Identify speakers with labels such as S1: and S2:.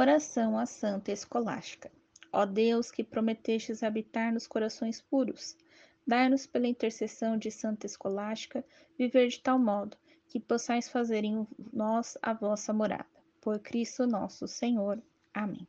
S1: Oração à Santa Escolástica. Ó Deus, que prometestes habitar nos corações puros, dai-nos pela intercessão de Santa Escolástica viver de tal modo que possais fazer em nós a vossa morada. Por Cristo nosso Senhor. Amém.